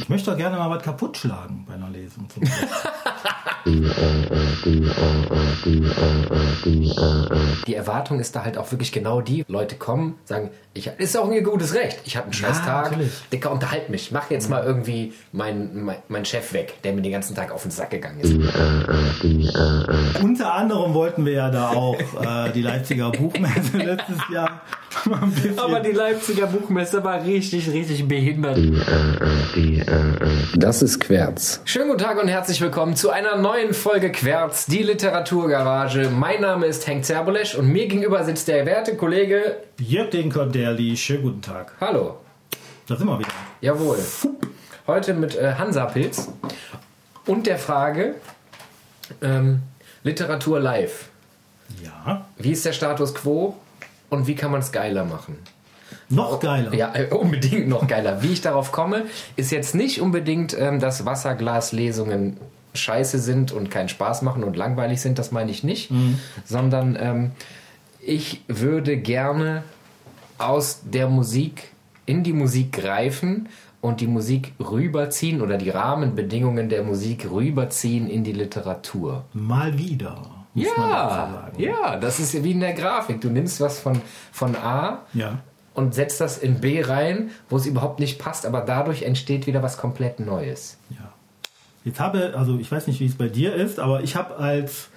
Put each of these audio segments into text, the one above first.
Ich möchte doch gerne mal was kaputt schlagen bei einer Lesung. Zum Die Erwartung ist da halt auch wirklich genau die. Leute kommen, sagen, ich, ist auch ihr gutes Recht. Ich hatte einen scheiß Tag. natürlich. Dicker, unterhalt mich. Mach jetzt mal irgendwie meinen mein, mein Chef weg, der mir den ganzen Tag auf den Sack gegangen ist. Unter anderem wollten wir ja da auch äh, die Leipziger Buchmesse letztes Jahr mal ein bisschen Aber die Leipziger Buchmesse war richtig, richtig behindert. Das ist Querz. Schönen guten Tag und herzlich willkommen zu einer neuen Folge Querz, die Literaturgarage. Mein Name ist Henk Zerbolesch und mir gegenüber sitzt der werte Kollege. Jörg Dinker-Derli. Schönen guten Tag. Hallo. Da sind wir wieder. Jawohl. Heute mit äh, Hansa-Pilz und der Frage ähm, Literatur live. Ja. Wie ist der Status quo und wie kann man es geiler machen? Noch geiler. Ja, äh, unbedingt noch geiler. Wie ich darauf komme, ist jetzt nicht unbedingt, ähm, dass Wasserglaslesungen scheiße sind und keinen Spaß machen und langweilig sind, das meine ich nicht, sondern ähm, ich würde gerne aus der Musik in die Musik greifen und die Musik rüberziehen oder die Rahmenbedingungen der Musik rüberziehen in die Literatur. Mal wieder. Muss man dazu Ja, sagen. ja, das ist wie in der Grafik. Du nimmst was von, von A Ja. und setzt das in B rein, wo es überhaupt nicht passt, aber dadurch entsteht wieder was komplett Neues. Ja. Jetzt habe, also ich weiß nicht, wie es bei dir ist, aber ich habe als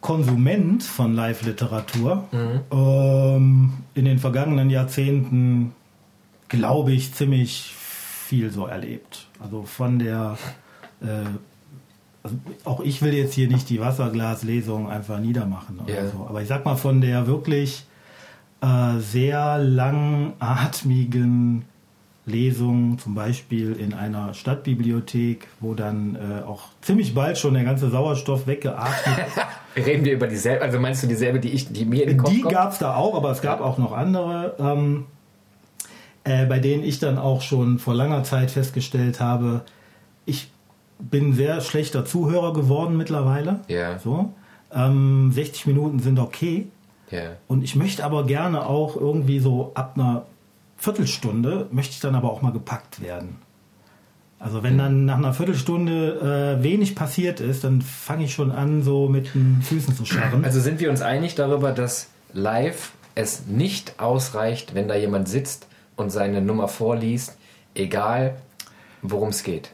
Konsument von Live-Literatur ähm, in den vergangenen Jahrzehnten, glaube ich, ziemlich viel so erlebt. Also von der, äh, also auch ich will jetzt hier nicht die Wasserglaslesung einfach niedermachen oder Ja. so, aber ich sag mal von der wirklich äh, sehr langatmigen Lesung, zum Beispiel in einer Stadtbibliothek, wo dann äh, auch ziemlich bald schon der ganze Sauerstoff weggeatmet Reden wir über dieselbe, also meinst du dieselbe, die, ich, die mir in den Kopf Die gab es da auch, aber es gab Ja. auch noch andere, ähm, äh, bei denen ich dann auch schon vor langer Zeit festgestellt habe, ich bin ein sehr schlechter Zuhörer geworden mittlerweile. Ja. So. Ähm, 60 Minuten sind okay. Ja. Und ich möchte aber gerne auch irgendwie so ab einer Viertelstunde, möchte ich dann aber auch mal gepackt werden. Also wenn dann nach einer Viertelstunde äh, wenig passiert ist, dann fange ich schon an, so mit den Füßen zu scharren. Also sind wir uns einig darüber, dass live es nicht ausreicht, wenn da jemand sitzt und seine Nummer vorliest, egal worum es geht.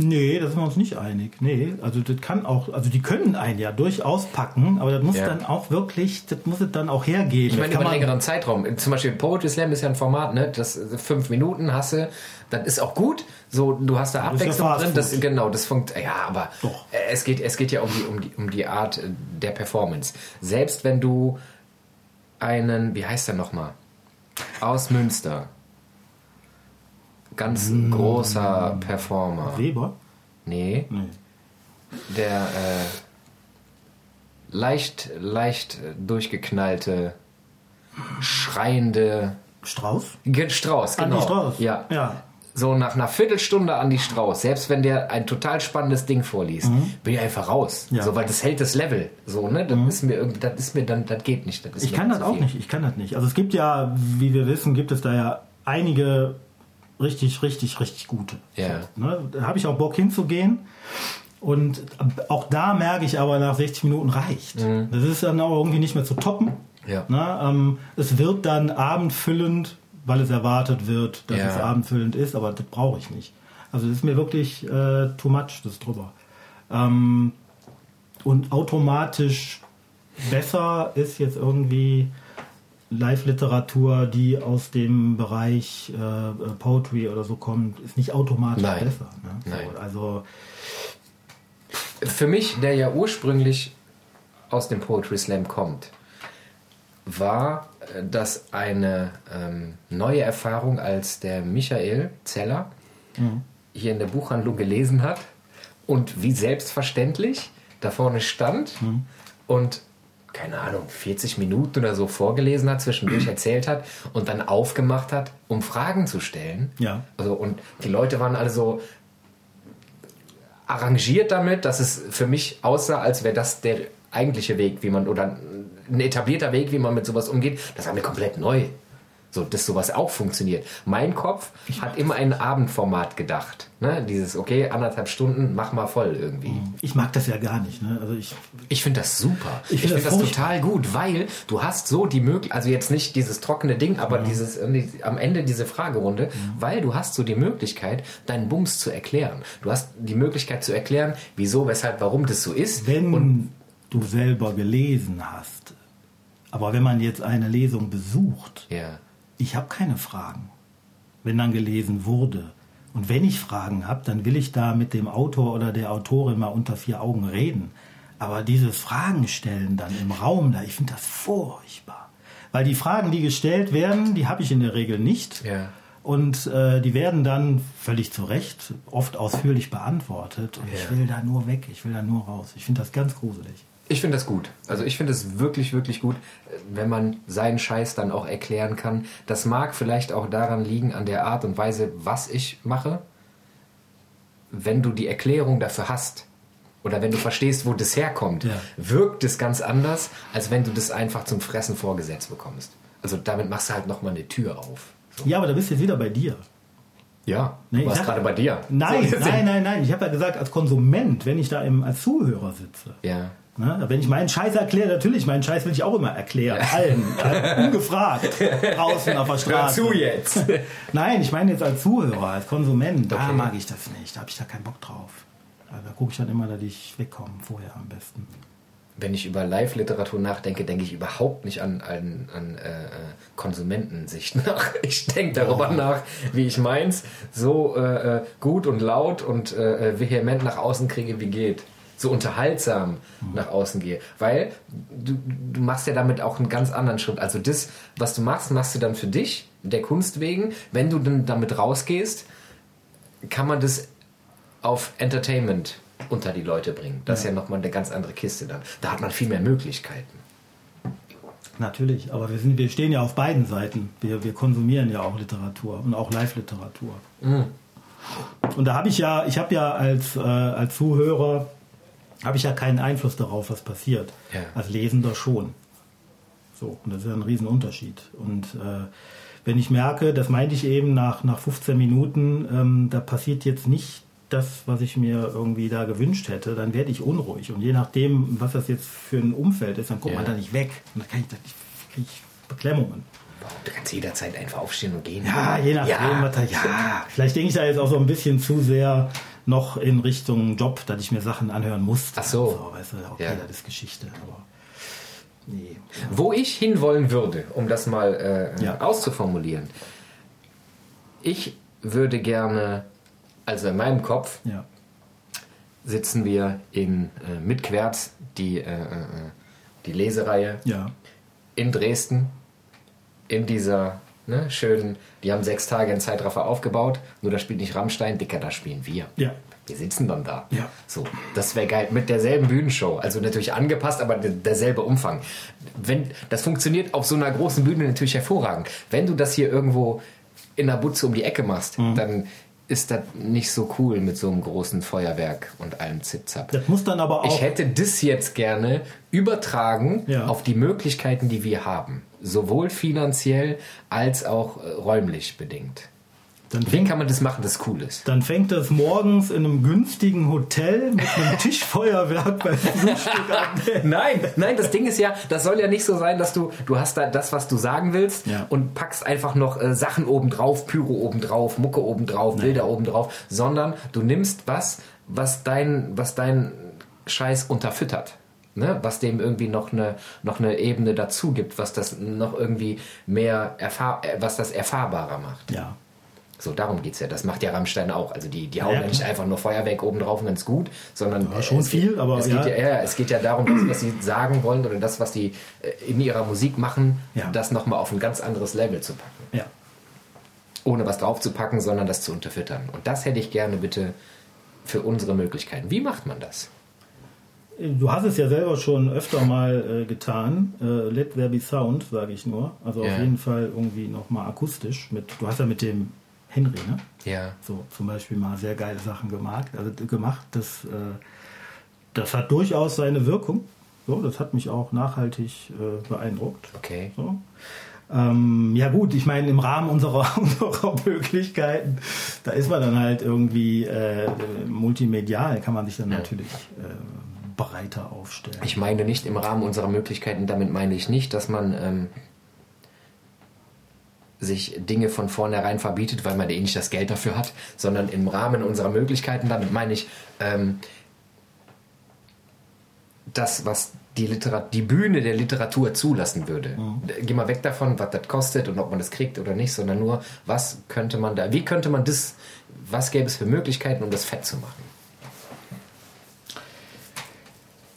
Nee, da sind wir uns nicht einig. Nee, also das kann auch, also die können einen ja durchaus packen, aber das muss Ja. dann auch wirklich, das muss es dann auch hergeben. Ich meine, Das über einen längeren Zeitraum. Zum Beispiel Poetry Slam ist ja ein Format, ne? Das fünf Minuten hasse, das ist auch gut. So, du hast da Abwechslung Fast drin. Das, genau, das funktioniert. Ja, aber Doch. es geht, es geht ja um die, um die, um die Art äh, der Performance. Selbst wenn du einen, wie heißt der nochmal? Aus Münster. Ganz Hm. großer Performer. Weber? Nee, Nee. der äh, leicht, leicht durchgeknallte, schreiende Strauß? Ge- Strauß, genau. Andi Strauß. Ja. Ja. So nach einer Viertelstunde Andi Strauß, selbst wenn der ein total spannendes Ding vorliest, bin ich einfach raus. Mhm. Ja. Mhm. So, weil das hält das Level. So, ne? Das ist mir irgendwie, das ist mir dann, das geht nicht. Das Ich kann das auch viel. nicht. Ich kann das nicht. Also es gibt ja, wie wir wissen, gibt es da ja einige richtig, richtig, richtig gute. Ja. Ne? Da habe ich auch Bock hinzugehen. Und auch da merke ich aber, nach 60 Minuten reicht. Das ist dann auch irgendwie nicht mehr zu toppen. Mhm. Ja. Ne? Ähm, es wird dann abendfüllend, weil es erwartet wird, dass Ja. es abendfüllend ist, aber das brauche ich nicht. Also das ist mir wirklich äh, too much, das drüber. Ähm, und automatisch besser ist jetzt irgendwie Live-Literatur, die aus dem Bereich äh, Poetry oder so kommt, ist nicht automatisch Nein. besser. Ne? Nein. So, also Für mich, der ja ursprünglich aus dem Poetry Slam kommt, war äh, das eine ähm, neue Erfahrung, als der Michael Zeller hier in der Buchhandlung gelesen hat und wie selbstverständlich da vorne stand und keine Ahnung, 40 Minuten oder so vorgelesen hat, zwischendurch erzählt hat und dann aufgemacht hat, um Fragen zu stellen. Ja. Also, und die Leute waren alle so arrangiert damit, dass es für mich aussah, als wäre das der eigentliche Weg, wie man, oder ein etablierter Weg, wie man mit sowas umgeht. Das war mir komplett neu. So, dass sowas auch funktioniert. Mein Kopf hat immer ein Abendformat gedacht. Ne? Dieses, okay, anderthalb Stunden, mach mal voll irgendwie. Ich mag das ja gar nicht. Ne? Also ich, Ich finde das super. Ich Ich, find finde das das, total gut, weil du hast so die Möglichkeit, also jetzt nicht dieses trockene Ding, aber dieses irgendwie am Ende diese Fragerunde, weil du hast so die Möglichkeit, deinen Bums zu erklären. Du hast die Möglichkeit zu erklären, wieso, weshalb, warum das so ist. wenn du selber gelesen hast, aber wenn man jetzt eine Lesung besucht, Ja. Ich habe keine Fragen, wenn dann gelesen wurde. Und wenn ich Fragen habe, dann will ich da mit dem Autor oder der Autorin mal unter vier Augen reden. Aber dieses Fragen stellen dann im Raum da, ich finde das furchtbar. Weil die Fragen, die gestellt werden, die habe ich in der Regel nicht. Ja. Und äh, die werden dann völlig zu Recht oft ausführlich beantwortet. Und ich Ja. will da nur weg, ich will da nur raus. Ich finde das ganz gruselig. Ich finde das gut. Also ich finde es wirklich, wirklich gut, wenn man seinen Scheiß dann auch erklären kann. Das mag vielleicht auch daran liegen, an der Art und Weise, was ich mache. Wenn du die Erklärung dafür hast oder wenn du verstehst, wo das herkommt, Ja. wirkt es ganz anders, als wenn du das einfach zum Fressen vorgesetzt bekommst. Also damit machst du halt nochmal eine Tür auf. So. Ja, aber da bist du jetzt wieder bei dir. Ja, Nee, du warst gerade bei dir. Nein, So, nein, nein, nein. Ich habe ja gesagt, als Konsument, wenn ich da im, als Zuhörer sitze, Ja. Ne, wenn ich meinen Scheiß erkläre, natürlich, meinen Scheiß will ich auch immer erklären. Allen, allen, ungefragt, draußen auf der Hör Straße. zu jetzt. Nein, ich meine jetzt als Zuhörer, als Konsument, da Okay. mag ich das nicht. Da habe ich da keinen Bock drauf. Also da gucke ich dann immer, dass ich wegkomme, vorher am besten. wenn ich über Live-Literatur nachdenke, denke ich überhaupt nicht an, an, an äh, äh, Konsumentensicht nach. Ich denke darüber Oh. nach, wie ich meins so äh, äh, gut und laut und äh, vehement nach außen kriege, wie geht. So unterhaltsam nach außen gehe. Weil du, du machst ja damit auch einen ganz anderen Schritt. Also das, was du machst, machst du dann für dich, der Kunst wegen. Wenn du dann damit rausgehst, kann man das auf Entertainment unter die Leute bringen. Das ist ja nochmal eine ganz andere Kiste dann. Da hat man viel mehr Möglichkeiten. Natürlich, aber wir, sind, wir stehen ja auf beiden Seiten. Wir, wir konsumieren ja auch Literatur und auch Live-Literatur. Und da habe ich ja, ich habe ja als, äh, als Zuhörer, habe ich ja keinen Einfluss darauf, was passiert. Ja. Als Lesender schon. So, und das ist ja ein Riesenunterschied. Und äh, wenn ich merke, das meinte ich eben nach, nach 15 Minuten, ähm, da passiert jetzt nicht das, was ich mir irgendwie da gewünscht hätte, dann werde ich unruhig. Und je nachdem, was das jetzt für ein Umfeld ist, dann kommt Ja. man da nicht weg. Und dann kann ich, da nicht- krieg ich Beklemmungen. Du kannst jederzeit einfach aufstehen und gehen. Ja, je nachdem, Ja. was da, ja. Vielleicht denke ich da jetzt auch so ein bisschen zu sehr noch in Richtung Job, dass ich mir Sachen anhören muss. Ach so. weißt du, okay, Ja. das ist Geschichte, aber nee. Wo ich hinwollen würde, um das mal äh, Ja. auszuformulieren. Ich würde gerne, also in meinem Kopf, Ja. sitzen wir in äh, Mitquerz, die, äh, äh, die Lesereihe in Dresden, in dieser ne, schönen, die haben sechs Tage in Zeitraffer aufgebaut, nur da spielt nicht Rammstein, Dicker, da spielen wir. Ja. Wir sitzen dann da. Ja. So, das wäre geil. Mit derselben Bühnenshow. Also natürlich angepasst, aber der- derselbe Umfang. Wenn, das funktioniert auf so einer großen Bühne natürlich hervorragend. Wenn du das hier irgendwo in der Butze um die Ecke machst, Mhm. dann ist das nicht so cool mit so einem großen Feuerwerk und allem Zipzap. Das muss dann aber auch. Ich hätte das jetzt gerne übertragen Ja. auf die Möglichkeiten, die wir haben. Sowohl finanziell als auch äh, räumlich bedingt. Dann, fängt, kann man das machen, das cool ist? dann fängt das morgens in einem günstigen Hotel mit einem Tischfeuerwerk beim Frühstück an. Nein, nein, das Ding ist ja, das soll ja nicht so sein, dass du, du hast da das, was du sagen willst Ja. und packst einfach noch äh, Sachen obendrauf, Pyro obendrauf, Mucke obendrauf, Bilder obendrauf, sondern du nimmst was, was dein, was dein Scheiß unterfüttert. Ne? Was dem irgendwie noch eine, noch eine Ebene dazu gibt, was das noch irgendwie mehr erfahr äh, was das erfahrbarer macht. Ja. So, darum geht's ja. Das macht ja Rammstein auch. Also die, die hauen Ja, ja, nicht einfach nur Feuerwerk oben drauf und ganz gut, sondern Ja, schon es geht- viel, aber es ja. geht ja, ja, es geht ja darum, das, was sie sagen wollen oder das, was die äh, in ihrer Musik machen, Ja. das nochmal auf ein ganz anderes Level zu packen. Ja. Ohne was draufzupacken, sondern das zu unterfüttern. Und das hätte ich gerne bitte für unsere Möglichkeiten. Wie macht man das? Du hast es ja selber schon öfter mal äh, getan. Äh, Let There Be Sound, sage ich nur. Also Ja. auf jeden Fall irgendwie nochmal akustisch. Mit, du hast ja mit dem Henry, ne? Ja. So zum Beispiel mal sehr geile Sachen gemacht. Also gemacht. Das, äh, das hat durchaus seine Wirkung. So, das hat mich auch nachhaltig äh, beeindruckt. Okay. So. Ähm, ja gut, ich meine, im Rahmen unserer, unserer Möglichkeiten, da ist man dann halt irgendwie äh, multimedial, kann man sich dann Ja. natürlich äh, breiter aufstellen. Ich meine nicht im Rahmen unserer Möglichkeiten, damit meine ich nicht, dass man ähm, sich Dinge von vornherein verbietet, weil man eh nicht das Geld dafür hat, sondern im Rahmen unserer Möglichkeiten, damit meine ich ähm, das, was die, Literat die Bühne der Literatur zulassen würde. Geh mal weg davon, was das kostet und ob man das kriegt oder nicht, sondern nur, was könnte man da, wie könnte man das, was gäbe es für Möglichkeiten, um das fett zu machen?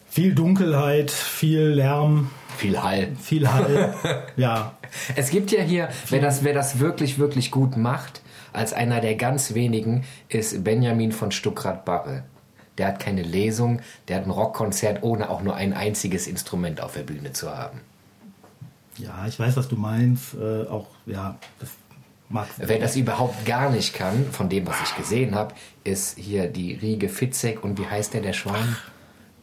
Viel Dunkelheit, viel Lärm, Viel Hall. viel Hall. ja, Es gibt ja hier, wer das, wer das wirklich, wirklich gut macht, als einer der ganz wenigen, ist Benjamin von Stuckrad-Barre. Der hat keine Lesung, der hat ein Rockkonzert, ohne auch nur ein einziges Instrument auf der Bühne zu haben. ja, ich weiß, was du meinst. Äh, auch, ja, das mag Wer das überhaupt gar nicht kann, von dem, was ich gesehen habe, ist hier die Riege Fitzek und wie heißt der, der Schwan?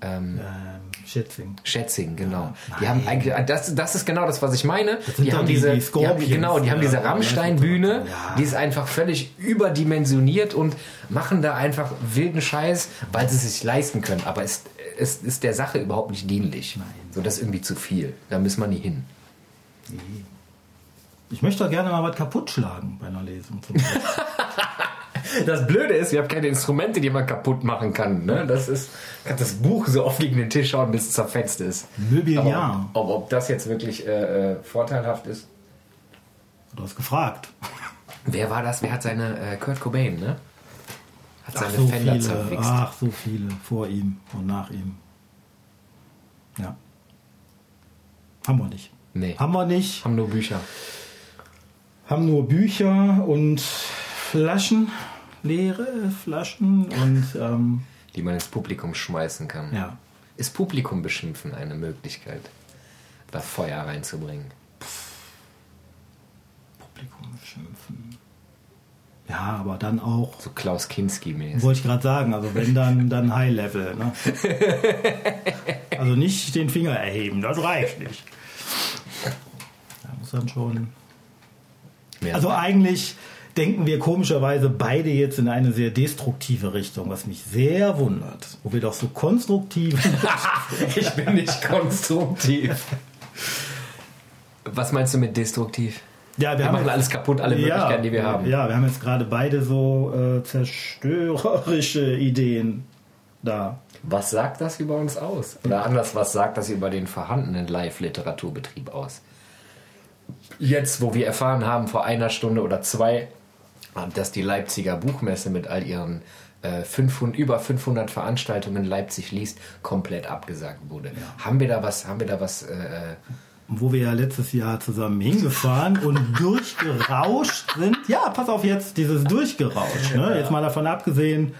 Ähm, ähm, Schätzing. Schätzing, genau. Die Nein. haben eigentlich, das, das ist genau das, was ich meine. sind Die haben die- diese, die die haben, Scorpions, genau, die haben diese ja. Rammstein-Bühne, Ja. die ist einfach völlig überdimensioniert und machen da einfach wilden Scheiß, weil sie es sich leisten können. Aber es, es ist der Sache überhaupt nicht dienlich. Nein. So, das ist irgendwie zu viel. Da müssen wir nie hin. Ich möchte doch gerne mal was kaputt schlagen bei einer Lesung. Zum. Das Blöde ist, wir haben keine Instrumente, die man kaputt machen kann. Ne? Das ist, kann das Buch so oft gegen den Tisch hauen, bis es zerfetzt ist. Mobiliar. Aber ob, ob, ob das jetzt wirklich äh, äh, vorteilhaft ist, Du hast gefragt. Wer war das? Wer hat seine äh, Kurt Cobain, ne? Hat Ach seine so, Fender viele, zerwichst. ach, so viele vor ihm und nach ihm. Ja. Haben wir nicht. Nee. Haben wir nicht. Haben nur Bücher. Haben nur Bücher und Flaschen, leere Flaschen und ähm, Die man ins Publikum schmeißen kann. ja. Ist Publikum beschimpfen eine Möglichkeit, da Feuer reinzubringen? Publikum schimpfen. Ja, aber dann auch, So Klaus Kinski-mäßig. wollte ich gerade sagen, also wenn dann, dann High Level. Ne? Also nicht den Finger erheben, das reicht nicht. Da muss dann schon. Also eigentlich denken wir komischerweise beide jetzt in eine sehr destruktive Richtung, was mich sehr wundert. Wo wir doch so konstruktiv. ich bin nicht konstruktiv. Was meinst du mit destruktiv? ja, Wir machen alles kaputt, alle Möglichkeiten, die wir haben. Ja, wir haben jetzt gerade beide so äh, zerstörerische Ideen da. Was sagt das über uns aus? Oder anders, was sagt das über den vorhandenen Live-Literaturbetrieb aus? Jetzt, wo wir erfahren haben, vor einer Stunde oder zwei, dass die Leipziger Buchmesse mit all ihren äh, 500, über 500 Veranstaltungen Leipzig liest, komplett abgesagt wurde. Haben wir da was, haben wir da was, äh, Wo wir ja letztes Jahr zusammen hingefahren und durchgerauscht sind. Ja, pass auf jetzt, dieses Durchgerauscht. Ne? Jetzt mal davon abgesehen,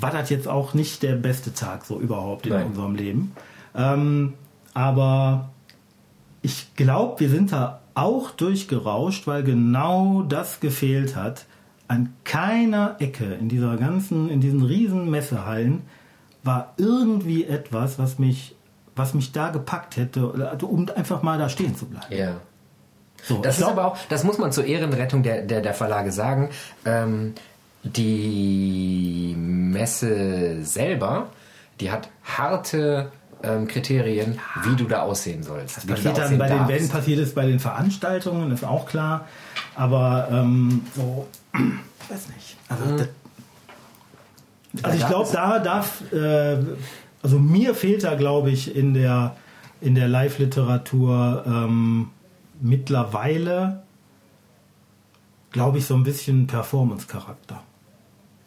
war das jetzt auch nicht der beste Tag so überhaupt in Nein. unserem Leben. Ähm, aber ich glaube, wir sind da auch durchgerauscht, weil genau das gefehlt hat. An keiner Ecke in dieser ganzen, in diesen riesen Messehallen war irgendwie etwas, was mich, was mich da gepackt hätte, um einfach mal da stehen zu bleiben. ja. So, Das ist glaub- aber auch, das muss man zur Ehrenrettung der, der, der Verlage sagen. Ähm, die Messe selber, die hat harte ähm, Kriterien, wie du da aussehen sollst. du passiert da dann bei den, darfst. wenn passiert es bei den Veranstaltungen, ist auch klar. Aber ähm, so, weiß nicht. Also, das, also ich glaube, da darf, äh, also mir fehlt da, glaube ich, in der, in der Live-Literatur ähm, mittlerweile, glaube ich, so ein bisschen Performance-Charakter.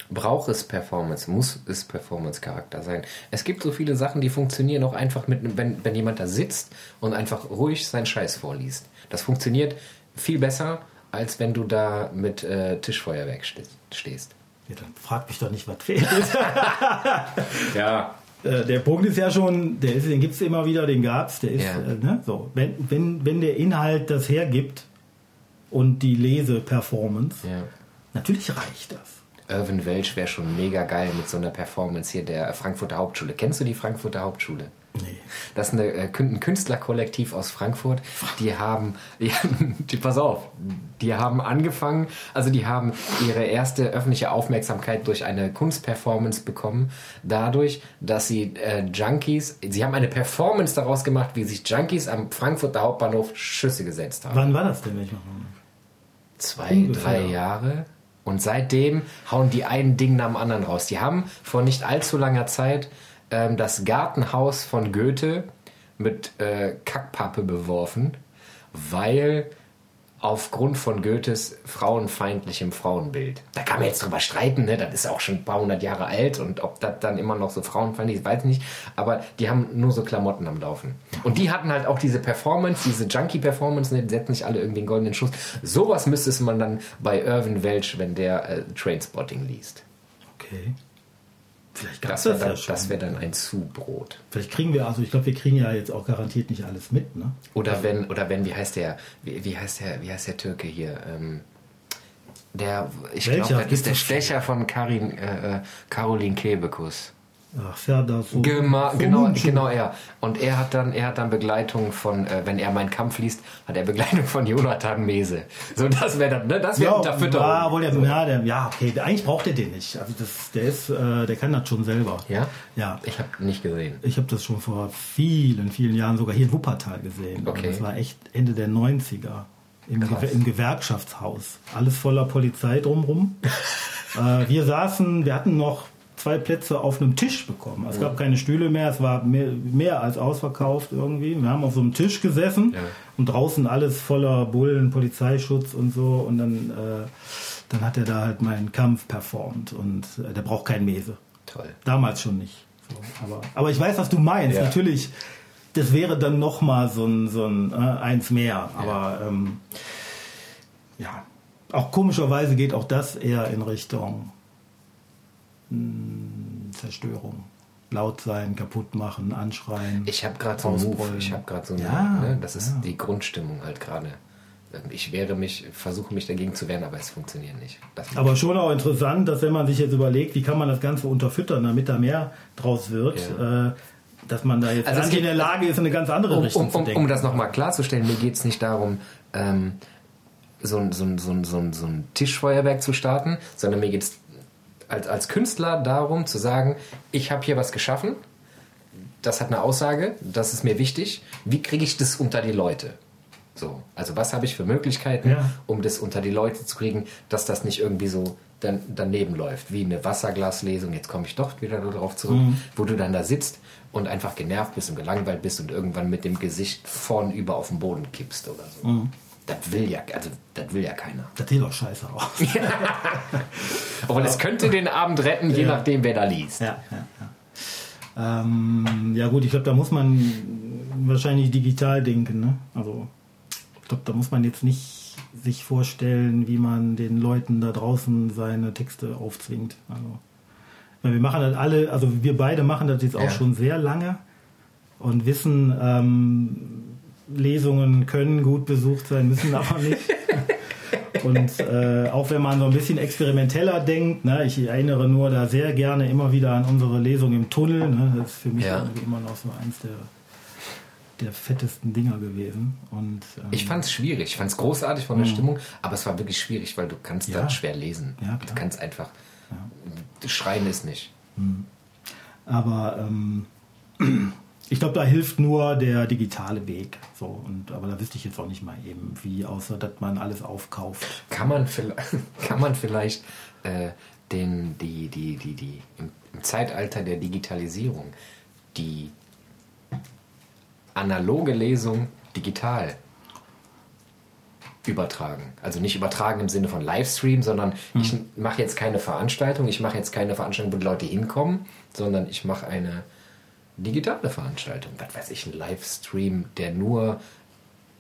Braucht es Performance, muss es Performance-Charakter sein. Es gibt so viele Sachen, die funktionieren auch einfach mit, einem- wenn, wenn jemand da sitzt und einfach ruhig seinen Scheiß vorliest. Das funktioniert viel besser, als wenn du da mit äh, Tischfeuerwerk ste- stehst. Ja, dann frag mich doch nicht, was fehlt. Ja. Äh, der Punkt ist ja schon, der ist, den gibt es immer wieder, den gab es, der ist, Ja. äh, ne, so. Wenn, wenn, wenn der Inhalt das hergibt und die Leseperformance, ja. natürlich reicht das. Irvin Welch wäre schon mega geil mit so einer Performance hier der Frankfurter Hauptschule. Kennst du die Frankfurter Hauptschule? Das ist eine, äh, ein Künstlerkollektiv aus Frankfurt. Die haben, die, die, pass auf, die haben angefangen, also die haben ihre erste öffentliche Aufmerksamkeit durch eine Kunstperformance bekommen, dadurch, dass sie äh, Junkies, sie haben eine Performance daraus gemacht, wie sich Junkies am Frankfurter Hauptbahnhof Schüsse gesetzt haben. Wann war das denn? Ich Zwei, Ungefähr. drei Jahre. Und seitdem hauen die einen Ding nach dem anderen raus. Die haben vor nicht allzu langer Zeit ähm, das Gartenhaus von Goethe mit äh, Kackpappe beworfen, weil aufgrund von Goethes frauenfeindlichem Frauenbild. Da kann man jetzt drüber streiten, ne? das ist auch schon ein paar hundert Jahre alt und ob das dann immer noch so frauenfeindlich ist, weiß ich nicht. Aber die haben nur so Klamotten am Laufen. Und die hatten halt auch diese Performance, diese Junkie-Performance, ne? die setzen nicht alle irgendwie den goldenen Schuss. Sowas müsste man dann bei Irvin Welch, wenn der äh, Trainspotting liest. Okay. Vielleicht das wäre dann, ja wär dann ein Zubrot. Vielleicht kriegen wir, also ich glaube, wir kriegen ja jetzt auch garantiert nicht alles mit, ne? Oder also, wenn, oder wenn, wie heißt der, wie, wie heißt der, wie heißt der Türke hier? Ähm, der, ich glaube, das ist der Stecher von Karin, äh, äh Caroline Kebekus. Ach, Serdar so. Gema genau, genau er. Und er hat dann, er hat dann Begleitung von, äh, wenn er meinen Kampf liest, hat er Begleitung von Jonathan Mese. So, das wäre dann, ne? Das wäre ja, Unterfütterung. Ja, wohl so. ja, der, ja, okay. Eigentlich braucht er den nicht. Also das, der ist, äh, der kann das schon selber. Ja? Ja. Ich habe nicht gesehen. Ich habe das schon vor vielen, vielen Jahren sogar hier in Wuppertal gesehen. Okay. Das war echt Ende der 90er. Im, im Gewerkschaftshaus. Alles voller Polizei drumrum. äh, wir saßen, wir hatten noch zwei Plätze auf einem Tisch bekommen. Es gab keine Stühle mehr, es war mehr, mehr, als ausverkauft irgendwie. Wir haben auf so einem Tisch gesessen ja. und draußen alles voller Bullen, Polizeischutz und so. Und dann, äh, dann hat er da halt meinen Kampf performt und äh, der braucht kein Mese. Toll. Damals schon nicht. So, aber, aber ich weiß, was du meinst. Ja. Natürlich, das wäre dann nochmal so ein, so ein äh, eins mehr. Aber. Ähm, ja, auch komischerweise geht auch das eher in Richtung Zerstörung. Laut sein, kaputt machen, anschreien. Ich habe gerade so einen Move. Ich habe gerade so eine, ja, ne, das ist ja. die Grundstimmung halt gerade. Ich wehre mich, versuche mich dagegen zu wehren, aber es funktioniert nicht. aber schon auch interessant, dass wenn man sich jetzt überlegt, wie kann man das Ganze unterfüttern, damit da mehr draus wird, ja. äh, dass man da jetzt also in der Lage ist, in eine ganz andere um, Richtung um, um, zu denken. Um das nochmal klarzustellen, mir geht es nicht darum, ähm, so, ein, so, ein, so, ein, so ein Tischfeuerwerk zu starten, sondern mir geht es als, als Künstler darum zu sagen, ich habe hier was geschaffen, das hat eine Aussage, das ist mir wichtig, wie kriege ich das unter die Leute? So, also was habe ich für Möglichkeiten, ja. um das unter die Leute zu kriegen, dass das nicht irgendwie so dann, daneben läuft, wie eine Wasserglaslesung, jetzt komme ich doch wieder darauf zurück, mhm. wo du dann da sitzt und einfach genervt bist und gelangweilt bist und irgendwann mit dem Gesicht vornüber auf den Boden kippst oder so. Mhm. Das will ja, also das will ja keiner. Das sieht doch scheiße aus. Aber das könnte den Abend retten, je ja. nachdem, wer da liest. Ja, ja, ja. Ähm, ja gut, ich glaube, da muss man wahrscheinlich digital denken. Ne? Also ich glaube, da muss man jetzt nicht sich vorstellen, wie man den Leuten da draußen seine Texte aufzwingt. Also, wir machen das alle, also wir beide machen das jetzt auch schon sehr lange und wissen, ähm, Lesungen können gut besucht sein, müssen aber nicht. Und äh, auch wenn man so ein bisschen experimenteller denkt, ne, ich erinnere nur da sehr gerne immer wieder an unsere Lesung im Tunnel. Ne, das ist für mich ja. immer noch so eins der, der fettesten Dinger gewesen. Und, ähm, ich fand es schwierig, ich fand es großartig von der mhm. Stimmung, aber es war wirklich schwierig, weil du kannst ja. dann schwer lesen. Ja, du kannst einfach, ja. schreien ist nicht. Mhm. Aber ähm, ich glaube, da hilft nur der digitale Weg. So, und, aber da wüsste ich jetzt auch nicht mal eben, wie, außer dass man alles aufkauft. Kann man, kann man vielleicht äh, den, die, die, die, die, im, im Zeitalter der Digitalisierung die analoge Lesung digital übertragen. Also nicht übertragen im Sinne von Livestream, sondern hm. ich mache jetzt keine Veranstaltung, ich mache jetzt keine Veranstaltung, wo die Leute hinkommen, sondern ich mache eine digitale Veranstaltung. Was weiß ich, ein Livestream, der nur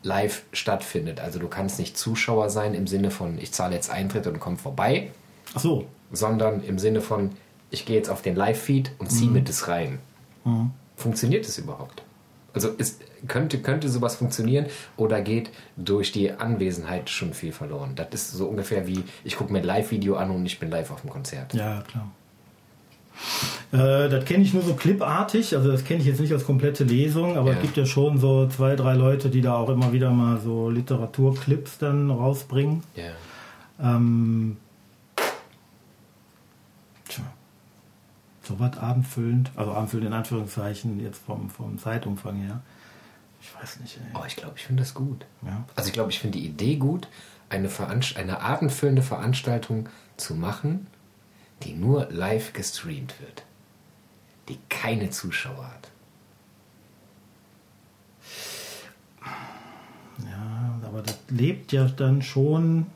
live stattfindet. Also du kannst nicht Zuschauer sein im Sinne von, ich zahle jetzt Eintritt und komme vorbei. Ach so. Sondern im Sinne von, ich gehe jetzt auf den Live-Feed und ziehe mhm. mir das rein. Mhm. Funktioniert das überhaupt? Also ist, könnte, könnte sowas funktionieren oder geht durch die Anwesenheit schon viel verloren? Das ist so ungefähr wie, ich gucke mir ein Live-Video an und ich bin live auf dem Konzert. Ja, klar. Äh, das kenne ich nur so clipartig, also das kenne ich jetzt nicht als komplette Lesung, aber Ja. es gibt ja schon so zwei, drei Leute, die da auch immer wieder mal so Literaturclips dann rausbringen. Ja. Ähm, tja, so was abendfüllend, also abendfüllend in Anführungszeichen, jetzt vom, vom Zeitumfang her. Ich weiß nicht, ey. Oh, ich glaube, ich finde das gut. Ja. Also ich glaube, ich finde die Idee gut, eine, Veranst eine abendfüllende Veranstaltung zu machen, die nur live gestreamt wird. Die keine Zuschauer hat. Ja, aber das lebt ja dann schon.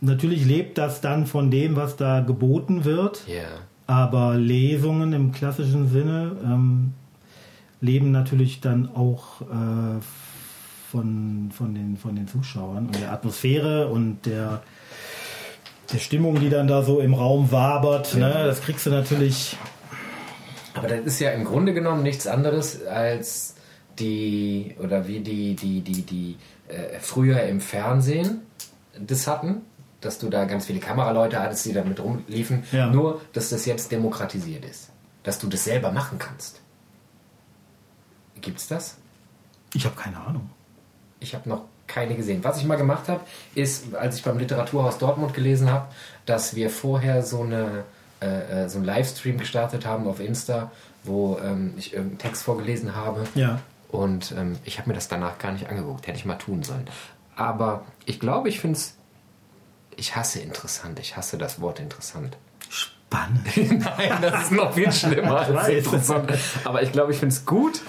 Natürlich lebt das dann von dem, was da geboten wird, Ja. aber Lesungen im klassischen Sinne ähm, leben natürlich dann auch äh, von, von, den, von den Zuschauern und der Atmosphäre und der, der Stimmung, die dann da so im Raum wabert. Ne? Das kriegst du natürlich. Aber das ist ja im Grunde genommen nichts anderes als die, oder wie die, die, die, die äh, früher im Fernsehen das hatten, dass du da ganz viele Kameraleute hattest, die damit rumliefen, Ja. nur dass das jetzt demokratisiert ist. Dass du das selber machen kannst. Gibt's das? Ich habe keine Ahnung. Ich habe noch keine gesehen. Was ich mal gemacht habe, ist, als ich beim Literaturhaus Dortmund gelesen habe, dass wir vorher so, eine, äh, äh, so einen Livestream gestartet haben auf Insta, wo ähm, ich irgendeinen Text vorgelesen habe. Ja. Und ähm, ich habe mir das danach gar nicht angeguckt. Hätte ich mal tun sollen. Aber ich glaube, ich finde es. Ich hasse interessant. Ich hasse das Wort interessant. Spannend. Nein, das ist noch viel schlimmer als interessant. Aber ich glaube, ich finde es gut,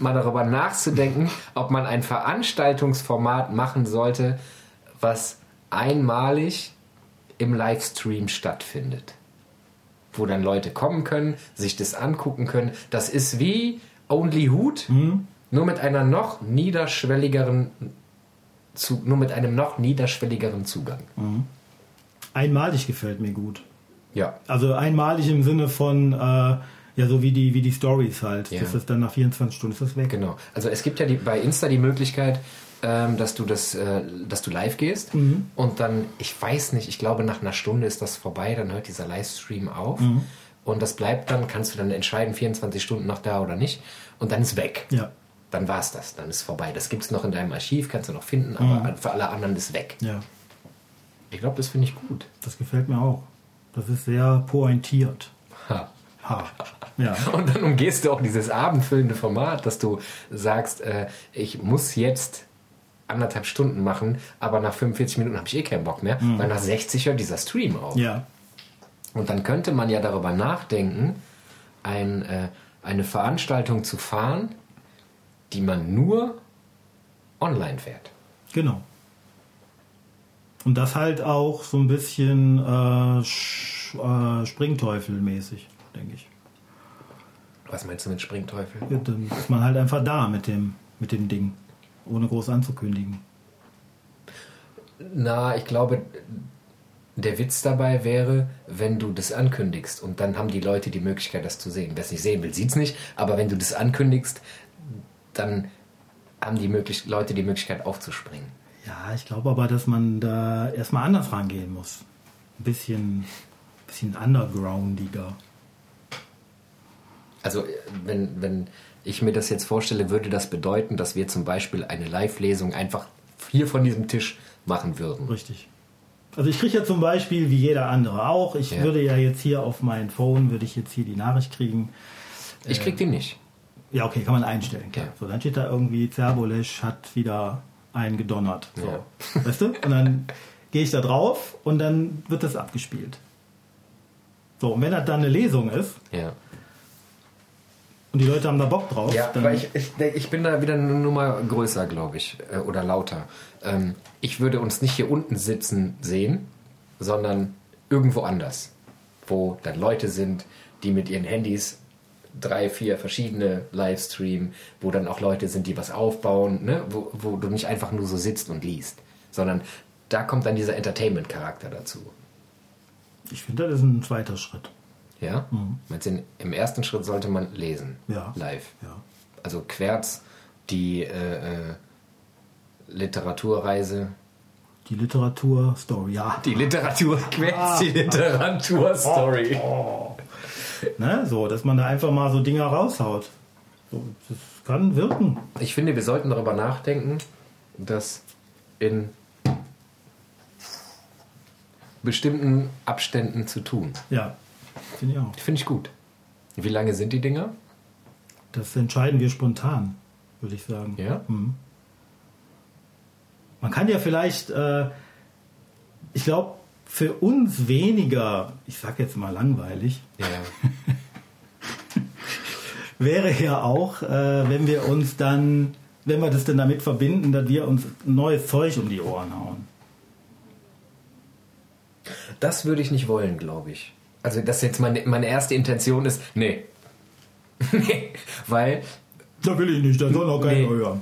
mal darüber nachzudenken, ob man ein Veranstaltungsformat machen sollte, was einmalig im Livestream stattfindet. Wo dann Leute kommen können, sich das angucken können. Das ist wie Only Hood, nur mit einer noch niederschwelligeren zu, nur mit einem noch niederschwelligeren Zugang. Einmalig gefällt mir gut. Ja. Also einmalig im Sinne von, äh, ja, so wie die, wie die Stories halt. Ja. Das ist dann nach 24 Stunden ist das weg. Genau. Also es gibt ja die, bei Insta die Möglichkeit, ähm, dass du das, äh, dass du live gehst und dann, ich weiß nicht, ich glaube nach einer Stunde ist das vorbei, dann hört dieser Livestream auf und das bleibt dann, kannst du dann entscheiden, 24 Stunden noch da oder nicht und dann ist weg. Ja, Dann war es das, dann ist vorbei. Das gibt es noch in deinem Archiv, kannst du noch finden, aber für alle anderen ist weg. ja, Ich glaube, das finde ich gut. das gefällt mir auch. Das ist sehr pointiert. Ha. Ha. Ja. Und dann umgehst du auch dieses abendfüllende Format, dass du sagst, äh, ich muss jetzt anderthalb Stunden machen, aber nach 45 Minuten habe ich eh keinen Bock mehr, weil nach 60 hört dieser Stream auf. Ja. Und dann könnte man ja darüber nachdenken, ein, äh, eine Veranstaltung zu fahren, die man nur online fährt. Genau. Und das halt auch so ein bisschen äh, äh, Springteufel-mäßig, denke ich. Was meinst du mit Springteufel? Ja, dann ist man halt einfach da mit dem, mit dem Ding, ohne groß anzukündigen. Na, ich glaube, der Witz dabei wäre, wenn du das ankündigst und dann haben die Leute die Möglichkeit, das zu sehen. Wer es nicht sehen will, sieht es nicht, aber wenn du das ankündigst, dann haben die möglich Leute die Möglichkeit aufzuspringen. Ja, ich glaube aber, dass man da erstmal anders rangehen muss. Ein bisschen, bisschen undergroundiger. Also, äh, wenn, wenn ich mir das jetzt vorstelle, würde das bedeuten, dass wir zum Beispiel eine Live-Lesung einfach hier von diesem Tisch machen würden. Richtig. Also ich kriege ja zum Beispiel, wie jeder andere auch, ich Ja. würde ja jetzt hier auf mein Phone, würde ich jetzt hier die Nachricht kriegen. Ich krieg die nicht. Ja, okay, kann man einstellen. Klar. Ja. So, dann steht da irgendwie, Zerbolesch hat wieder einen gedonnert. So. Ja. Weißt du? Und dann gehe ich da drauf und dann wird das abgespielt. So, und wenn das dann eine Lesung ist Ja. Und die Leute haben da Bock drauf, Ja, aber ich, ich, ich bin da wieder eine Nummer größer, glaube ich, äh, oder lauter. Ähm, ich würde uns nicht hier unten sitzen sehen, sondern irgendwo anders, wo dann Leute sind, die mit ihren Handys drei, vier verschiedene Livestream, wo dann auch Leute sind, die was aufbauen, ne? wo, wo du nicht einfach nur so sitzt und liest, sondern da kommt dann dieser Entertainment-Charakter dazu. ich finde, das ist ein zweiter Schritt. Ja? Meinst du, Im ersten Schritt sollte man lesen, Ja. live. Ja. also Querz, die äh, äh, Literaturreise, Die Literatur-Story, ja. die Literatur Querz, die Literaturstory. Oh. ne? So, dass man da einfach mal so Dinger raushaut. So, das kann wirken. Ich finde, wir sollten darüber nachdenken, das in bestimmten Abständen zu tun. Ja, finde ich auch. Finde ich gut. Wie lange sind die Dinger? Das entscheiden wir spontan, würde ich sagen. Ja? Mhm. Man kann ja vielleicht, äh, ich glaube, für uns weniger, ich sag jetzt mal langweilig, Ja. wäre ja auch, äh, wenn wir uns dann, wenn wir das denn damit verbinden, dass wir uns neues Zeug um die Ohren hauen. Das würde ich nicht wollen, glaube ich. Also, das jetzt meine, meine erste Intention ist, nee. nee. Weil, Da will ich nicht, da soll auch keiner Nee. hören.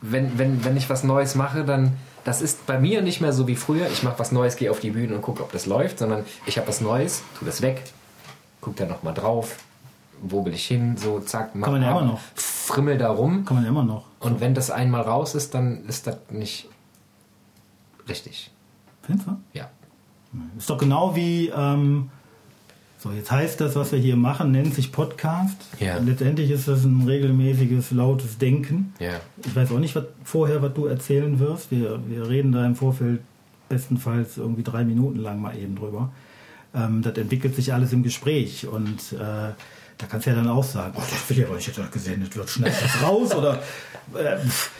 wenn, wenn, wenn ich was Neues mache, dann, das ist bei mir nicht mehr so wie früher. Ich mache was Neues, gehe auf die Bühne und gucke, ob das läuft, sondern ich habe was Neues, tu das weg, guck da nochmal drauf, wo will ich hin, so zack, mach Kann man ja ab, immer noch. frimmel da rum. Kann man ja immer noch. Und wenn das einmal raus ist, dann ist das nicht richtig. Findest du? Ja. Ist doch genau wie, ähm, so jetzt heißt das, was wir hier machen, nennt sich Podcast. Ja. Letztendlich ist das ein regelmäßiges, lautes Denken. Ja. Ich weiß auch nicht was, vorher, was du erzählen wirst. Wir, wir reden da im Vorfeld bestenfalls irgendwie drei Minuten lang mal eben drüber. Ähm, das entwickelt sich alles im Gespräch und äh, da kannst du ja dann auch sagen, oh, das will ich aber nicht, dass das gesendet wird, schneid das raus oder äh, pff,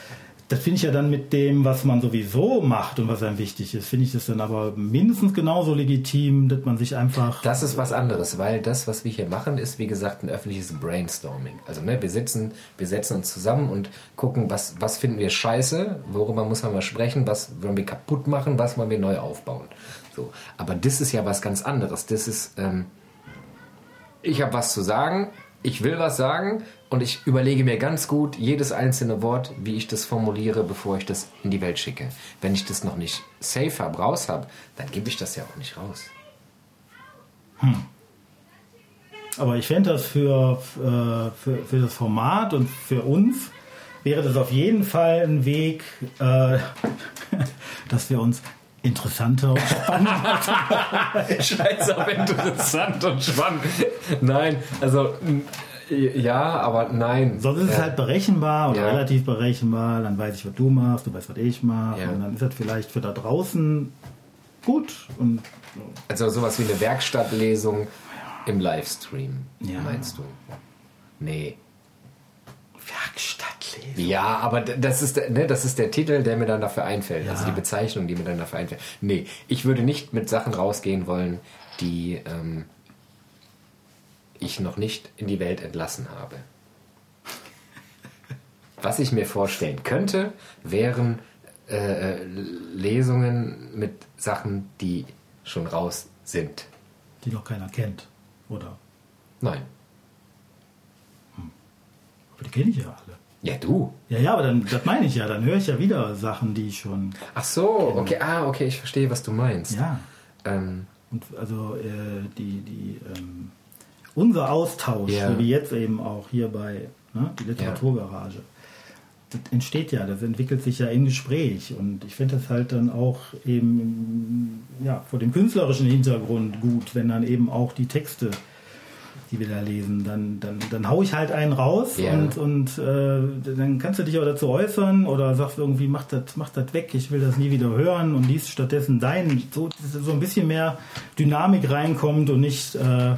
das finde ich ja dann mit dem, was man sowieso macht und was einem wichtig ist, finde ich das dann aber mindestens genauso legitim, dass man sich einfach Das ist was anderes, weil das, was wir hier machen, ist wie gesagt ein öffentliches Brainstorming. Also ne, wir sitzen, wir setzen uns zusammen und gucken, was, was finden wir scheiße, worüber muss man mal sprechen, was wollen wir kaputt machen, was wollen wir neu aufbauen. So. Aber das ist ja was ganz anderes. Das ist, ähm, ich habe was zu sagen, ich will was sagen und ich überlege mir ganz gut jedes einzelne Wort, wie ich das formuliere, bevor ich das in die Welt schicke. Wenn ich das noch nicht safe habe, raus habe, dann gebe ich das ja auch nicht raus. Aber ich fände das für, äh, für, für das Format und für uns wäre das auf jeden Fall ein Weg, äh, dass wir uns interessanter und spannender Scheiß auf interessant und spannend. Nein, also ja, aber nein. Sonst ist es Ja. halt berechenbar oder Ja. relativ berechenbar. Dann weiß ich, was du machst, du weißt, was ich mache. Ja. Und dann ist das vielleicht für da draußen gut. Und Also sowas wie eine Werkstattlesung im Livestream, meinst du? Nee. Werkstattlesen. Ja, aber das ist, der- ne, das ist der Titel, der mir dann dafür einfällt. Ja. Also die Bezeichnung, die mir dann dafür einfällt. Nee, ich würde nicht mit Sachen rausgehen wollen, die ähm, ich noch nicht in die Welt entlassen habe. Was ich mir vorstellen könnte, wären äh, Lesungen mit Sachen, die schon raus sind. Die noch keiner kennt. Oder? Nein. Die kenne ich ja alle. Ja, du. Ja, ja, aber dann, das meine ich ja. Dann höre ich ja wieder Sachen, die ich schon. Ach so, okay, ah, okay, ich verstehe, was du meinst. Ja. Ähm, Und also äh, die, die, ähm, unser Austausch, Ja. so wie jetzt eben auch hier bei ne, die Literaturgarage, das entsteht ja, das entwickelt sich ja im Gespräch. Und ich finde das halt dann auch eben ja, vor dem künstlerischen Hintergrund gut, wenn dann eben auch die Texte, die wir da lesen, dann, dann, dann hau ich halt einen raus Ja. und, und äh, dann kannst du dich auch dazu äußern oder sagst irgendwie, mach das, mach das weg, ich will das nie wieder hören und liest stattdessen dein, so, dass so ein bisschen mehr Dynamik reinkommt und nicht, äh,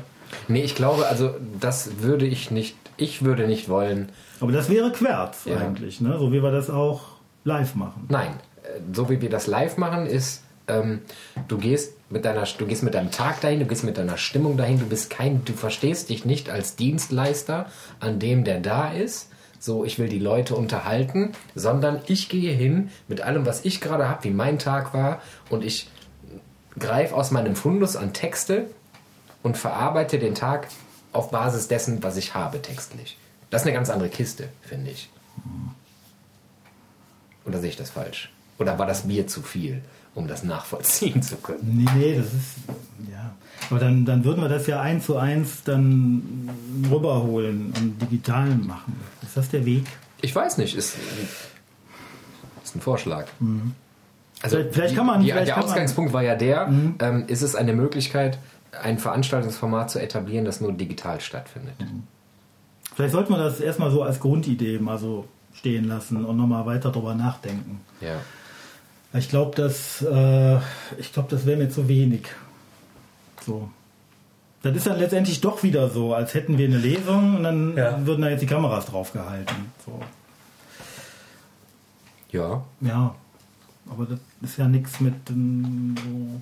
nee, ich glaube, also das würde ich nicht, ich würde nicht wollen, aber das wäre Querz Ja. eigentlich, ne? so wie wir das auch live machen. nein, äh, so wie wir das live machen, ist, ähm, du gehst mit deiner, du gehst mit deinem Tag dahin, du gehst mit deiner Stimmung dahin, du bist kein, du verstehst dich nicht als Dienstleister an dem, der da ist. So, ich will die Leute unterhalten, sondern ich gehe hin mit allem, was ich gerade habe, wie mein Tag war, und ich greife aus meinem Fundus an Texte und verarbeite den Tag auf Basis dessen, was ich habe textlich. Das ist eine ganz andere Kiste, finde ich. Oder sehe ich das falsch? Oder war das mir zu viel, um das nachvollziehen zu können? Nee, nee, das ist, ja. Aber dann, dann würden wir das ja eins zu eins dann rüberholen und digital machen. Ist das der Weg? Ich weiß nicht, ist, ist ein Vorschlag. Also Vielleicht- vielleicht kann man- Die, der kann man- Ausgangspunkt war ja der, ähm, ist es eine Möglichkeit, ein Veranstaltungsformat zu etablieren, das nur digital stattfindet. Vielleicht sollte man das erstmal so als Grundidee mal so stehen lassen und nochmal weiter darüber nachdenken. Ja. Ich glaube, das, äh, ich glaube, das wäre mir zu wenig. So. Das ist dann letztendlich doch wieder so, als hätten wir eine Lesung und dann Ja. würden da jetzt die Kameras drauf gehalten. So. Ja, Ja. Aber das ist ja nichts mit ähm, so,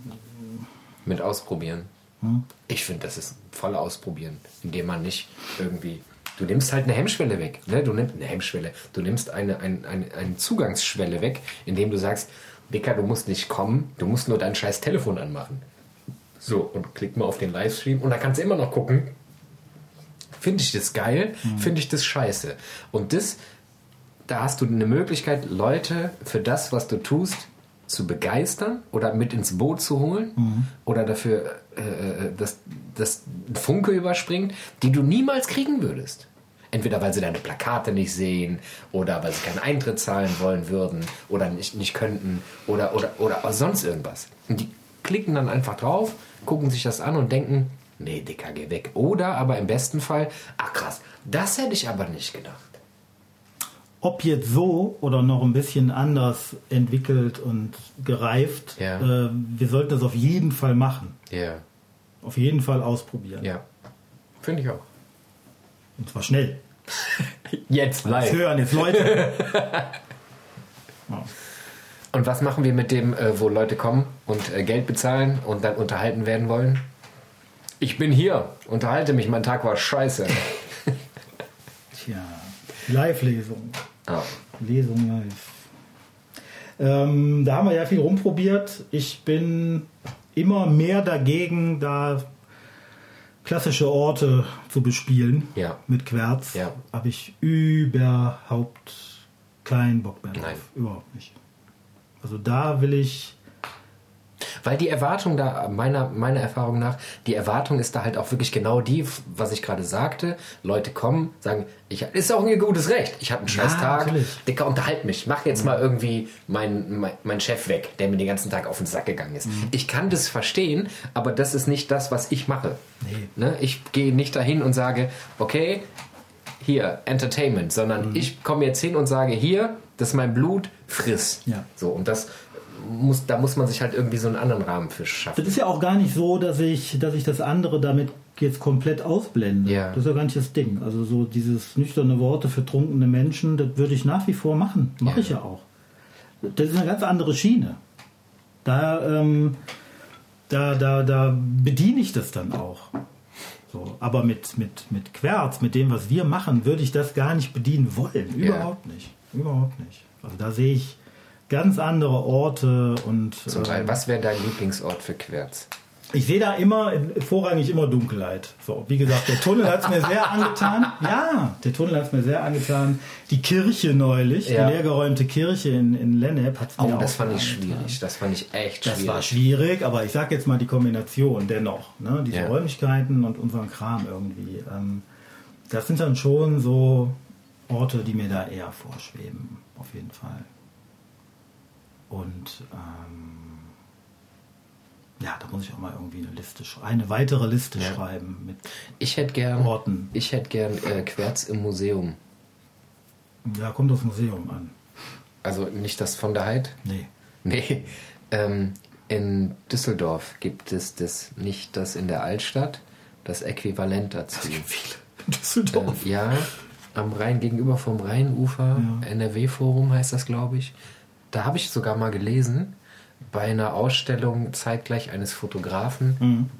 mit ausprobieren. hm? Ich finde, das ist voll ausprobieren, indem man nicht irgendwie. Du nimmst halt eine Hemmschwelle weg. Ne? Du nimmst eine Hemmschwelle. Du nimmst eine, ein, eine, eine Zugangsschwelle weg, indem du sagst, Dicker, du musst nicht kommen, du musst nur dein scheiß Telefon anmachen. So, und klick mal auf den Livestream und da kannst du immer noch gucken, finde ich das geil, finde ich das scheiße. Und das, da hast du eine Möglichkeit, Leute für das, was du tust, zu begeistern oder mit ins Boot zu holen oder dafür, äh, äh, dass, dass ein Funke überspringt, die du niemals kriegen würdest. Entweder weil sie deine Plakate nicht sehen oder weil sie keinen Eintritt zahlen wollen würden oder nicht, nicht könnten oder, oder, oder sonst irgendwas. Und die klicken dann einfach drauf, gucken sich das an und denken, nee, Dicker, geh weg. Oder aber im besten Fall, ach krass, das hätte ich aber nicht gedacht. Ob jetzt so oder noch ein bisschen anders entwickelt und gereift, Ja. äh, wir sollten das auf jeden Fall machen. Ja, Auf jeden Fall ausprobieren. ja. Finde ich auch. Und zwar schnell. Jetzt Das hören jetzt Leute. Ja. Und was machen wir mit dem, äh, wo Leute kommen und äh, Geld bezahlen und dann unterhalten werden wollen? Ich bin hier, unterhalte mich, mein Tag war scheiße. Tja, Live-Lesung. Ah. Lesung live. Ähm, da haben wir ja viel rumprobiert. Ich bin immer mehr dagegen, da klassische Orte zu bespielen Ja. mit Querz. Ja. Habe ich überhaupt keinen Bock mehr drauf. Nein. Überhaupt nicht. Also da will ich. Weil die Erwartung da, meiner, meiner Erfahrung nach, die Erwartung ist da halt auch wirklich genau die, was ich gerade sagte. Leute kommen, sagen, ich, ist auch ein gutes Recht. Ich habe einen scheiß Tag. natürlich. Dicker, unterhalt mich. Mach jetzt mal irgendwie meinen mein, mein Chef weg, der mir den ganzen Tag auf den Sack gegangen ist. Ich kann das verstehen, aber das ist nicht das, was ich mache. Nee. Ne? Ich gehe nicht dahin und sage, okay, hier, Entertainment, sondern ich komme jetzt hin und sage, hier, das ist mein Blut, friss. Ja. So, und das muss, da muss man sich halt irgendwie so einen anderen Rahmen für schaffen. Das ist ja auch gar nicht so, dass ich, dass ich das andere damit jetzt komplett ausblende. Ja. Das ist ja gar nicht das Ding. Also so dieses nüchterne Worte für trunkene Menschen, das würde ich nach wie vor machen. Mache Ja. ich ja auch. Das ist eine ganz andere Schiene. Da, ähm, da, da, da bediene ich das dann auch. So, aber mit, mit, mit Querz, mit dem, was wir machen, würde ich das gar nicht bedienen wollen. Ja. Überhaupt nicht. Überhaupt nicht. Also da sehe ich ganz andere Orte und Zum ähm, Teil, was wäre dein Lieblingsort für Querz? ich sehe da immer, vorrangig immer Dunkelheit. So, wie gesagt, der Tunnel hat es mir sehr angetan. Ja, der Tunnel hat es mir sehr angetan. Die Kirche neulich, Ja. die leergeräumte Kirche in, in Lennep hat es mir Oh, auch das fand ich schwierig. Das fand ich echt Das schwierig. war schwierig, aber ich sag jetzt mal die Kombination dennoch. Ne? Diese Ja. Räumlichkeiten und unseren Kram irgendwie. Ähm, das sind dann schon so Orte, die mir da eher vorschweben. Auf jeden Fall. Und ähm, ja, da muss ich auch mal irgendwie eine Liste eine weitere Liste Ja. schreiben mit Ich hätte gern, Orten. ich hätte gern äh, Querz im Museum. Ja, kommt aufs Museum an. Also nicht das von der Heid? Nee. Nee. Ähm, in Düsseldorf gibt es das nicht das in der Altstadt, das Äquivalent dazu. Viele. Düsseldorf. Ähm, ja, am Rhein gegenüber vom Rheinufer, Ja. NRW-Forum heißt das, glaube ich. Da habe ich sogar mal gelesen, bei einer Ausstellung zeitgleich eines Fotografen, Mhm.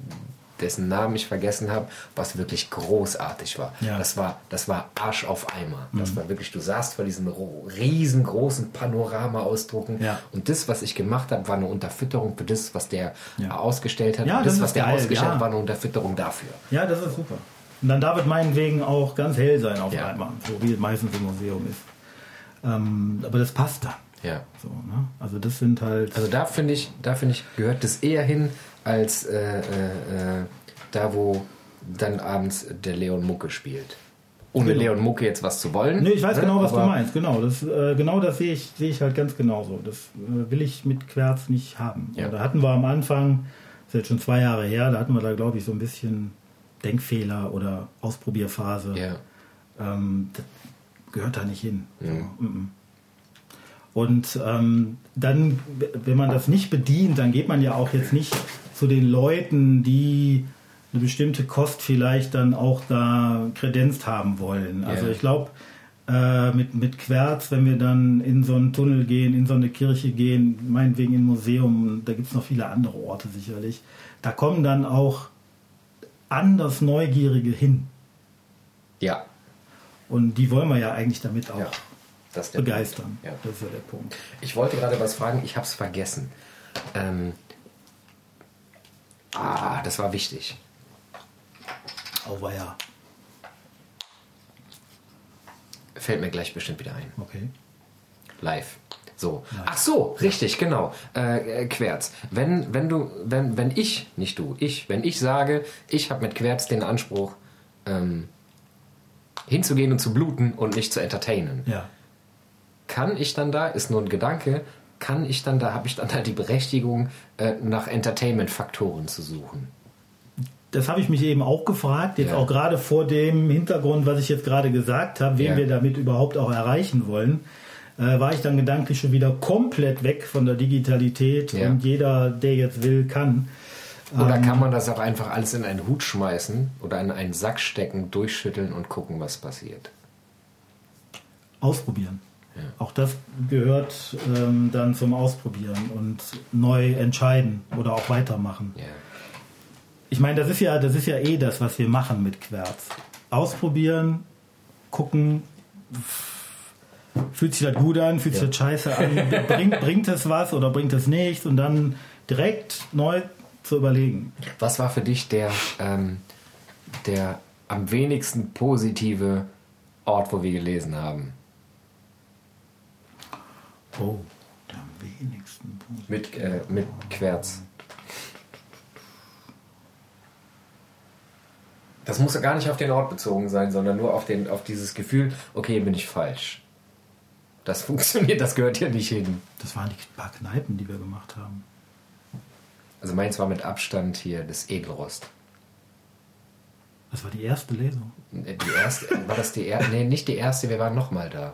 dessen Namen ich vergessen habe, was wirklich großartig war. Ja. Mhm. Das war. Das war Arsch auf Eimer. Das war wirklich, du saßt vor diesen ro- riesengroßen Panorama-Ausdrucken Ja. und das, was ich gemacht habe, war eine Unterfütterung für das, was der Ja. ausgestellt hat. Ja, und das was der geil, ausgestellt hat, war eine Unterfütterung dafür. Ja, das ist super. Und dann darf es meinetwegen auch ganz hell sein auf einmal, so wie es meistens im Museum ist. Ähm, aber das passt dann. Ja. So, ne? Also das sind halt. Also da finde ich, da finde ich, gehört das eher hin als äh, äh, äh, da, wo dann abends der Leon Mucke spielt. Ohne Genau. Leon Mucke jetzt was zu wollen. nee, ich weiß ne? genau, was Aber- du meinst. Genau, das, äh, genau das sehe ich, sehe ich halt ganz genauso. Das äh, will ich mit Querz nicht haben. Ja. Da hatten wir am Anfang ist jetzt schon zwei Jahre her, da hatten wir da, glaube ich, so ein bisschen Denkfehler oder Ausprobierphase. Ja. Ähm, das gehört da nicht hin. So, Mhm. mhm. Und ähm, dann, wenn man das nicht bedient, dann geht man ja auch jetzt nicht zu den Leuten, die eine bestimmte Kost vielleicht dann auch da kredenzt haben wollen. Also ich glaube, äh, mit, mit Querz, wenn wir dann in so einen Tunnel gehen, in so eine Kirche gehen, meinetwegen in ein Museum, da gibt es noch viele andere Orte sicherlich, da kommen dann auch anders Neugierige hin. Ja, Und die wollen wir ja eigentlich damit auch Ja, begeistern. Ja. Das ist ja der Punkt. Ich wollte gerade was fragen, ich habe es vergessen. Ähm, ah, das war wichtig. Auweia. Fällt mir gleich bestimmt wieder ein. Okay. Live. So. Ach so, richtig, genau. Äh, äh, Querz. Wenn, wenn du, wenn, wenn ich, nicht du, ich, wenn ich sage, ich habe mit Querz den Anspruch, ähm, hinzugehen und zu bluten und nicht zu entertainen, Ja. Kann ich dann da, ist nur ein Gedanke, kann ich dann da, habe ich dann da die Berechtigung, äh, nach Entertainment-Faktoren zu suchen? Das habe ich mich eben auch gefragt, jetzt Ja. auch gerade vor dem Hintergrund, was ich jetzt gerade gesagt habe, wen Ja. wir damit überhaupt auch erreichen wollen, äh, war ich dann gedanklich schon wieder komplett weg von der Digitalität Ja. und jeder, der jetzt will, kann. Oder Ähm, kann man das auch einfach alles in einen Hut schmeißen oder in einen Sack stecken, durchschütteln und gucken, was passiert? Ausprobieren. Auch das gehört ähm, dann zum Ausprobieren und neu entscheiden oder auch weitermachen. Ja. Ich meine, das ist ja, das ist ja eh das, was wir machen mit Querz. Ausprobieren, gucken, fühlt sich das gut an, fühlt sich Ja. das scheiße an, bringt, bringt es was oder bringt es nichts und dann direkt neu zu überlegen. Was war für dich der, ähm, der am wenigsten positive Ort, wo wir gelesen haben? Oh, am wenigsten. Mit, äh, mit Querz. Das muss ja gar nicht auf den Ort bezogen sein, sondern nur auf, den, auf dieses Gefühl, okay, bin ich falsch. Das funktioniert, das gehört hier nicht hin. Das waren die paar Kneipen, die wir gemacht haben. Also meins war mit Abstand hier das Egelrost. Das war die erste Lesung. Die erste, war das die erste? Nee, nicht die erste, wir waren nochmal da.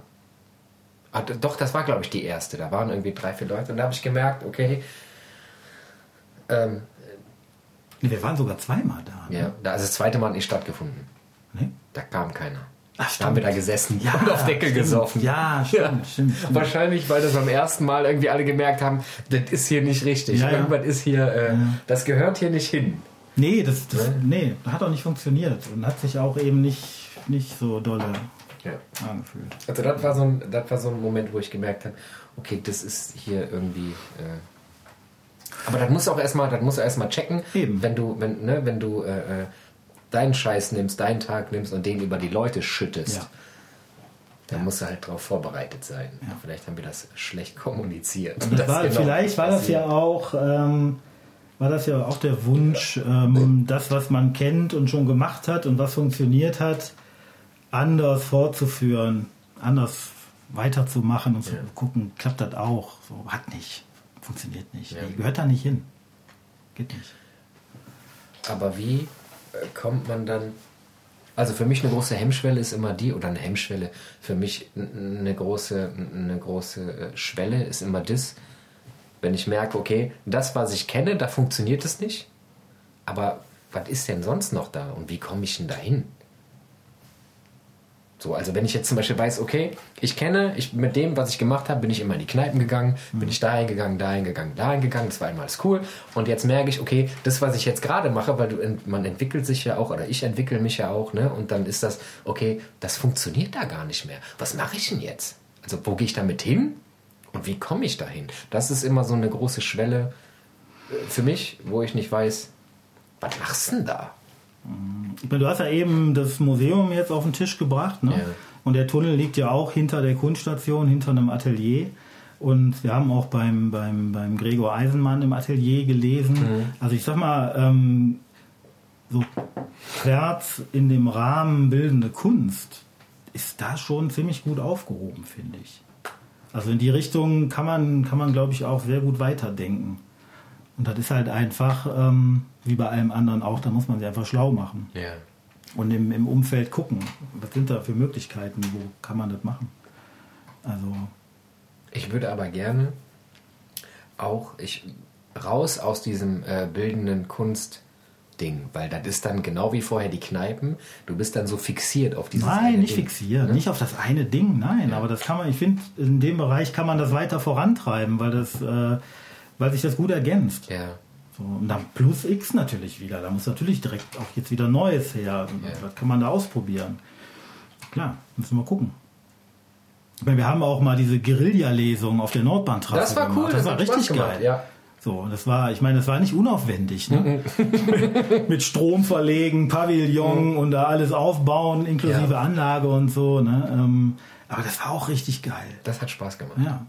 Ah, doch, das war, glaube ich, die erste. Da waren irgendwie drei, vier Leute und da habe ich gemerkt, okay, ähm, Nee, wir waren sogar zweimal da. ne? ja, da, also das zweite Mal hat nicht stattgefunden. Nee? Da kam keiner. Ach, Da haben wir da gesessen Ja, und auf Deckel stimmt. gesoffen. Ja, stimmt, stimmt, stimmt. Wahrscheinlich, weil das beim ersten Mal irgendwie alle gemerkt haben, das ist hier nicht richtig. Ja, ja. Irgendwas ist hier, äh, Ja. das gehört hier nicht hin. Nee, das, das, Ne? nee, hat auch nicht funktioniert und hat sich auch eben nicht, nicht so dolle Ja. angefühlt. Also das war so ein, das war so ein Moment, wo ich gemerkt habe, okay, das ist hier irgendwie. Äh aber das musst du auch erstmal, das musst du erstmal checken, Eben. wenn du, wenn, ne, wenn du äh, äh, deinen Scheiß nimmst, deinen Tag nimmst und den über die Leute schüttest, Ja. dann musst du halt darauf vorbereitet sein. Ja. Vielleicht haben wir das schlecht kommuniziert. Das war, genau vielleicht war das ja auch, ähm, war das ja auch der Wunsch, ähm, das, was man kennt und schon gemacht hat und was funktioniert hat, anders fortzuführen, anders weiterzumachen und zu Ja. gucken, klappt das auch? So, hat nicht, funktioniert nicht, Ja. nee, gehört da nicht hin. Geht nicht. Aber wie äh, kommt man dann. Also für mich eine große Hemmschwelle ist immer die, oder eine Hemmschwelle, für mich eine große, eine große äh, Schwelle ist immer das, wenn ich merke, okay, das, was ich kenne, da funktioniert es nicht. Aber was ist denn sonst noch da und wie komme ich denn dahin? So, also wenn ich jetzt zum Beispiel weiß, okay, ich kenne, ich, mit dem, was ich gemacht habe, bin ich immer in die Kneipen gegangen, bin ich dahin gegangen, dahin gegangen, dahin gegangen, das war einmal alles cool. Und jetzt merke ich, okay, das, was ich jetzt gerade mache, weil du, man entwickelt sich ja auch, oder ich entwickle mich ja auch, ne? Und dann ist das, okay, das funktioniert da gar nicht mehr. Was mache ich denn jetzt? Also wo gehe ich damit hin? Und wie komme ich dahin? Das ist immer so eine große Schwelle äh, für mich, wo ich nicht weiß, was machst du denn da? Ich meine, du hast ja eben das Museum jetzt auf den Tisch gebracht, ne? Ja. Und der Tunnel liegt ja auch hinter der Kunststation, hinter einem Atelier. Und wir haben auch beim, beim, beim Gregor Eisenmann im Atelier gelesen. Also ich sag mal, ähm, so Querz in dem Rahmen bildende Kunst ist da schon ziemlich gut aufgehoben, finde ich. Also in die Richtung kann man, kann man glaube ich, auch sehr gut weiterdenken. Und das ist halt einfach, ähm, wie bei allem anderen auch, da muss man sich einfach schlau machen. Ja. Und im, im Umfeld gucken, was sind da für Möglichkeiten, wo kann man das machen. Also, Ich würde aber gerne auch ich, raus aus diesem äh, bildenden Kunst-Ding, weil das ist dann genau wie vorher die Kneipen. Du bist dann so fixiert auf dieses nein, eine nicht Ding. fixieren, Ne? nicht auf das eine Ding, nein, aber das kann man, ich finde, in dem Bereich kann man das weiter vorantreiben, weil das, äh, weil sich das gut ergänzt. Ja. So, und dann plus X natürlich wieder. Da muss natürlich direkt auch jetzt wieder Neues her. Was kann man da ausprobieren? Klar, müssen wir gucken. Ich meine, wir haben auch mal diese Guerilla-Lesung auf der Nordbahntrasse Das war gemacht. cool, Das, war hat richtig gemacht, geil. Ja. So, das war, ich meine, das war nicht unaufwendig. Ne? Mit Strom verlegen, Pavillon und da alles aufbauen, inklusive Ja. Anlage und so. Ne? Ähm, aber das war auch richtig geil. Das hat Spaß gemacht. Ja.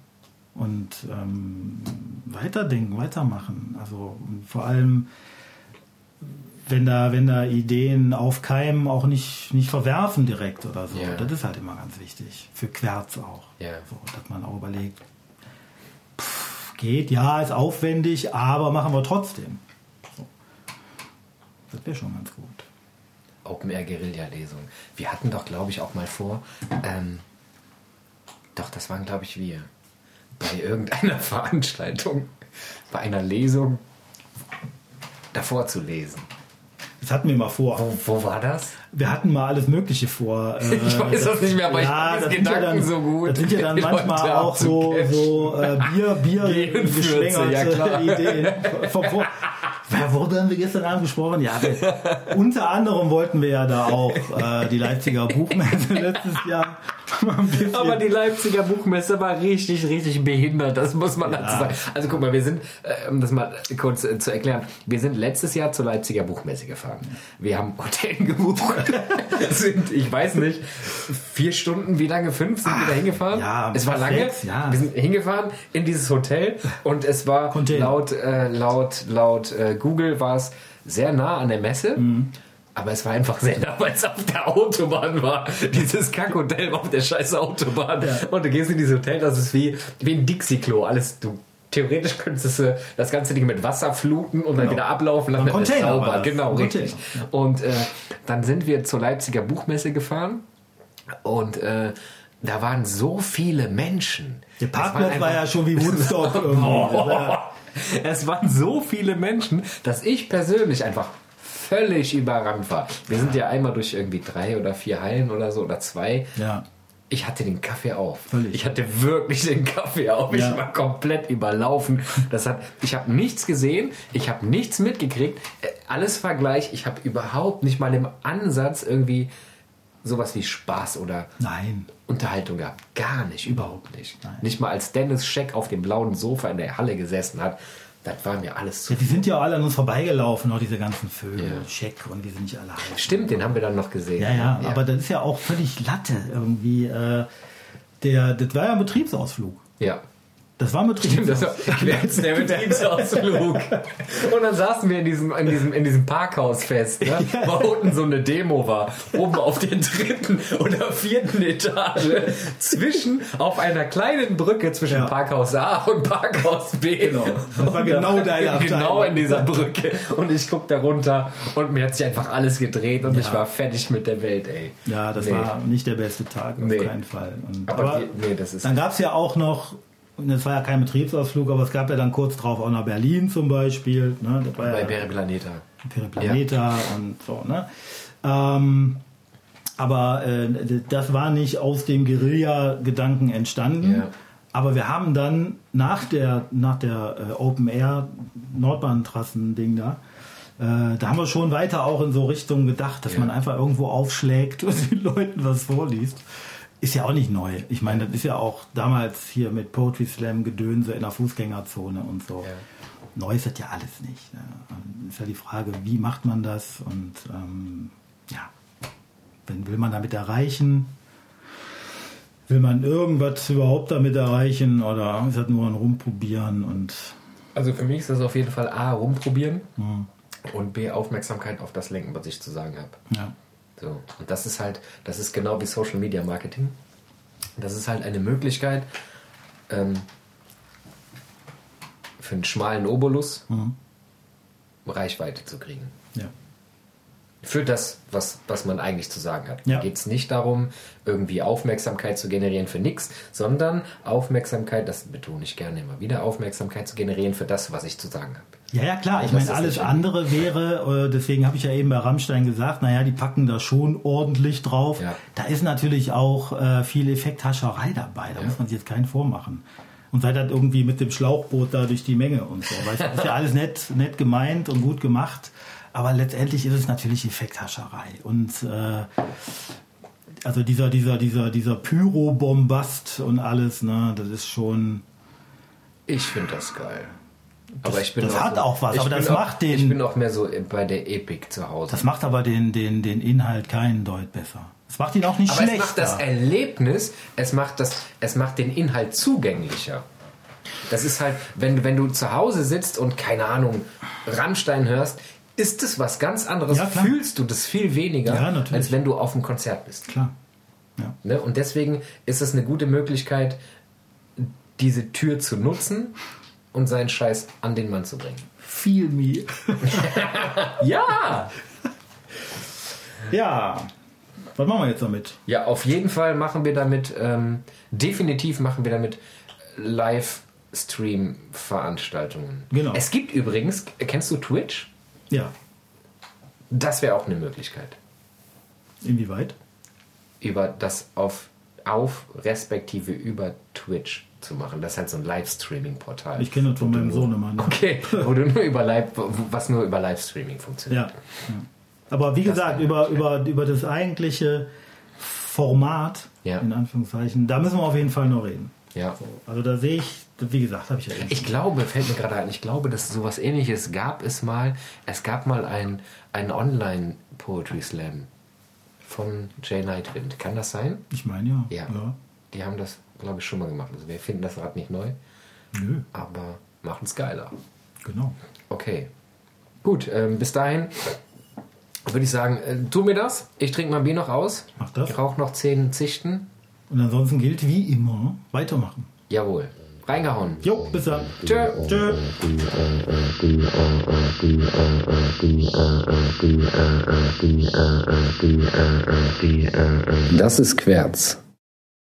Und ähm, weiterdenken, weitermachen. Also vor allem, wenn da, wenn da Ideen aufkeimen, auch nicht, nicht verwerfen direkt oder so. Ja. Das ist halt immer ganz wichtig. Für Querz auch. Ja. So, dass man auch überlegt, pff, geht, ja, ist aufwendig, aber machen wir trotzdem. So. Das wäre schon ganz gut. Open Air Guerilla Lesung. Wir hatten doch, glaube ich, auch mal vor. Ähm, doch, das waren, glaube ich, wir. Bei irgendeiner Veranstaltung, bei einer Lesung davor zu lesen. Das hatten wir mal vor. Wo, wo war das? Wir hatten mal alles Mögliche vor. Äh, Ich weiß das nicht mehr, aber ich hab das die sind ja Gedanken dann, so gut, Das sind ja dann manchmal auch so, so äh, Bier, Bier Genfürze, geschwängerte ja. Ideen. Vom, ja, worüber haben wir gestern Abend gesprochen? Ja, wir, unter anderem wollten wir ja da auch äh, die Leipziger Buchmesse letztes Jahr Aber die Leipziger Buchmesse war richtig, richtig behindert, das muss man dazu sagen. Also guck mal, wir sind, äh, um das mal kurz äh, zu erklären, wir sind letztes Jahr zur Leipziger Buchmesse gefahren. Wir haben Hotel gebucht, sind, ich weiß nicht, vier Stunden, wie lange? Fünf sind wir da hingefahren? ja, es war lange. sechs, ja. Wir sind hingefahren in dieses Hotel und es war Container. laut, äh, laut, laut äh, Google war es sehr nah an der Messe. Mhm. Aber es war einfach sehr nah, weil es auf der Autobahn war. Dieses Kackhotel war auf der scheiß Autobahn. Und du gehst in dieses Hotel, das ist wie, wie ein Dixie-Klo. Alles, du, theoretisch könntest du das ganze Ding mit Wasser fluten und dann Genau. wieder ablaufen lassen. Dann ist Container sauber. war. Genau, Ein richtig. Container, Und äh, dann sind wir zur Leipziger Buchmesse gefahren und äh, da waren so viele Menschen. Der Parkplatz war einfach- ja schon wie Woodstock irgendwie. Es waren so viele Menschen, dass ich persönlich einfach völlig überrannt war. Wir sind ja einmal durch irgendwie drei oder vier Hallen oder so oder zwei. ja. Ich hatte den Kaffee auf. Völlig. Ich hatte wirklich den Kaffee auf. Ich Ja. war komplett überlaufen. Das hat, ich habe nichts gesehen, ich habe nichts mitgekriegt. Äh, Alles war gleich. Ich habe überhaupt nicht mal im Ansatz irgendwie sowas wie Spaß oder Nein. Unterhaltung gehabt. Gar nicht, überhaupt nicht. Nein. Nicht mal als Dennis Scheck auf dem blauen Sofa in der Halle gesessen hat. Das war mir alles zu Ja, die sind ja alle an uns vorbeigelaufen, auch diese ganzen Vögel, Ja. Scheck und die sind nicht alle heiß. Stimmt, den haben wir dann noch gesehen. Ja, ja, aber das ist ja auch völlig Latte irgendwie. Äh, der, das war ja ein Betriebsausflug. ja. Das war ein Das Betriebsausflug. war jetzt der Betriebsausflug. Und dann saßen wir in diesem, in diesem, in diesem Parkhaus fest, ne? wo unten so eine Demo war. Oben auf der dritten oder vierten Etage. Zwischen, auf einer kleinen Brücke zwischen Ja. Parkhaus A und Parkhaus B. Genau. Das war Und genau deine Abteilung. Genau in dieser Brücke. Und ich guck da runter und mir hat sich einfach alles gedreht und Ja. ich war fertig mit der Welt, ey. Ja, das Nee. war nicht der beste Tag, auf Nee. keinen Fall. Und, Aber aber die- nee, das ist- dann gab es ja auch noch, das war ja kein Betriebsausflug, aber es gab ja dann kurz drauf auch nach Berlin zum Beispiel. Ne? Das war Bei ja Periplaneta. Periplaneta und so. Ne? Ähm, aber äh, das war nicht aus dem Guerilla-Gedanken entstanden. Ja. Aber wir haben dann nach der, nach der äh, Open Air Nordbahntrassen-Ding da, äh, da haben wir schon weiter auch in so Richtung gedacht, dass Ja. man einfach irgendwo aufschlägt und den Leuten was vorliest. Ist ja auch nicht neu. Ich meine, das ist ja auch damals hier mit Poetry Slam Gedönse in der Fußgängerzone und so. Ja. Neu ist das ja alles nicht. Ne? Ist ja die Frage, wie macht man das und ähm, ja, wenn will man damit erreichen? Will man irgendwas überhaupt damit erreichen oder ist das nur ein Rumprobieren und Also für mich ist das auf jeden Fall A, rumprobieren hm, und B, Aufmerksamkeit auf das lenken, was ich zu sagen habe. ja. So. Und das ist halt, das ist genau wie Social Media Marketing. Das ist halt eine Möglichkeit, ähm, für einen schmalen Obolus Mhm. Reichweite zu kriegen. Ja. Für das, was, was man eigentlich zu sagen hat. Ja. Da geht es nicht darum, irgendwie Aufmerksamkeit zu generieren für nichts, sondern Aufmerksamkeit, das betone ich gerne immer wieder, Aufmerksamkeit zu generieren für das, was ich zu sagen habe. Ja, ja, klar. Ich meine, alles andere wäre, äh, deswegen habe ich ja eben bei Rammstein gesagt, naja, die packen da schon ordentlich drauf. Ja. Da ist natürlich auch äh, viel Effekthascherei dabei. Da muss man sich jetzt keinen vormachen. Und seid halt irgendwie mit dem Schlauchboot da durch die Menge und so. Du, das ist ja alles nett, nett gemeint und gut gemacht. Aber letztendlich ist es natürlich Effekthascherei. Und äh, also dieser, dieser, dieser, dieser Pyrobombast und alles, ne, das ist schon. Ich finde das geil. Aber ich bin das hat auch was, aber das auch, macht den- Ich bin auch mehr so bei der Epik zu Hause. Das macht aber den, den, den Inhalt keinen Deut besser. Das macht ihn auch nicht Aber es macht das Erlebnis, es macht, das, es macht den Inhalt zugänglicher. Das ist halt, wenn, wenn du zu Hause sitzt und keine Ahnung, Rammstein hörst, ist es was ganz anderes. Ja. Fühlst du das viel weniger, Ja, als wenn du auf einem Konzert bist. Klar. Ja. Ne? Und deswegen ist es eine gute Möglichkeit, diese Tür zu nutzen und seinen Scheiß an den Mann zu bringen. Feel me. Ja! Ja. Was machen wir jetzt damit? Ja, auf jeden Fall machen wir damit, ähm, definitiv machen wir damit Livestream-Veranstaltungen. Genau. Es gibt übrigens, kennst du Twitch? Ja. Das wäre auch eine Möglichkeit. Inwieweit? Über das auf, auf respektive über Twitch zu machen. Das ist halt so ein Livestreaming-Portal. Ich kenne das von meinem Sohnemann. Okay, wo du nur über Live, was nur über Livestreaming funktioniert. Ja. ja. Aber wie gesagt, über, über, über das eigentliche Format, Ja. in Anführungszeichen, da müssen wir auf jeden Fall noch reden. Ja. Also da sehe ich, wie gesagt, habe ich ja eben. Ich glaube, fällt mir gerade ein, ich glaube, dass sowas ähnliches gab es mal. Es gab mal ein, ein Online-Poetry Slam von Jay Nightwind. Kann das sein? Ich meine ja. Ja. Die haben das, glaube ich, schon mal gemacht. Also wir finden das Rad nicht neu, Nö, aber machen es geiler. genau. Okay. Gut, ähm, bis dahin würde ich sagen, äh, tu mir das. Ich trinke mein Bier noch aus. Mach das. Ich rauche noch zehn Zichten. Und ansonsten gilt wie immer, weitermachen. Jawohl. Reingehauen. Jo, bis dann. Tschö. Tschö. Das ist Querz.